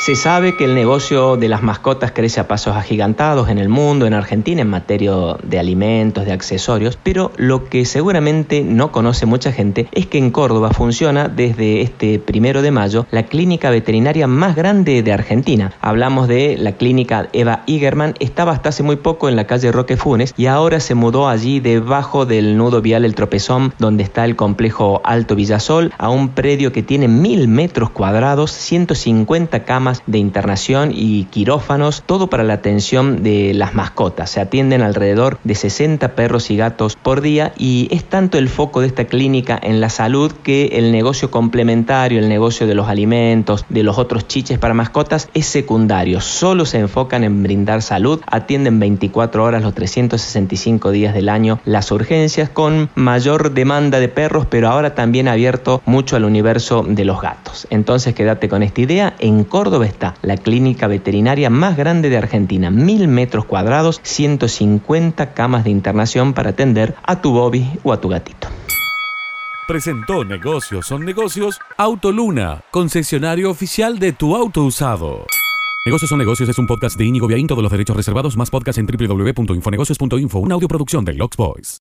Se sabe que el negocio de las mascotas crece a pasos agigantados en el mundo, en Argentina, en materia de alimentos, de accesorios, pero lo que seguramente no conoce mucha gente es que en Córdoba funciona desde este primero de mayo la clínica veterinaria más grande de Argentina. Hablamos de la clínica Eva Igerman, estaba hasta hace muy poco en la calle Roque Funes y ahora se mudó allí debajo del nudo vial El Tropezón, donde está el complejo Alto Villasol, a un predio que tiene mil metros cuadrados, 150 camas de internación y quirófanos, todo para la atención de las mascotas. Se atienden alrededor de 60 perros y gatos por día y es tanto el foco de esta clínica en la salud que el negocio complementario, el negocio de los alimentos, de los otros chiches para mascotas es secundario. Solo se enfocan en brindar salud, atienden 24 horas los 365 días del año las urgencias con mayor demanda de perros, pero ahora también abierto mucho al universo de los gatos. Entonces quédate con esta idea. En Córdoba está la clínica veterinaria más grande de Argentina, mil metros cuadrados, 150 camas de internación para atender a tu Bobby o a tu gatito. Presentó Negocios son negocios Autoluna, concesionario oficial de tu auto usado. Negocios son negocios es un podcast de Inigo Viaín, todos los derechos reservados, más podcast en www.infonegocios.info, una audioproducción de Lux Boys.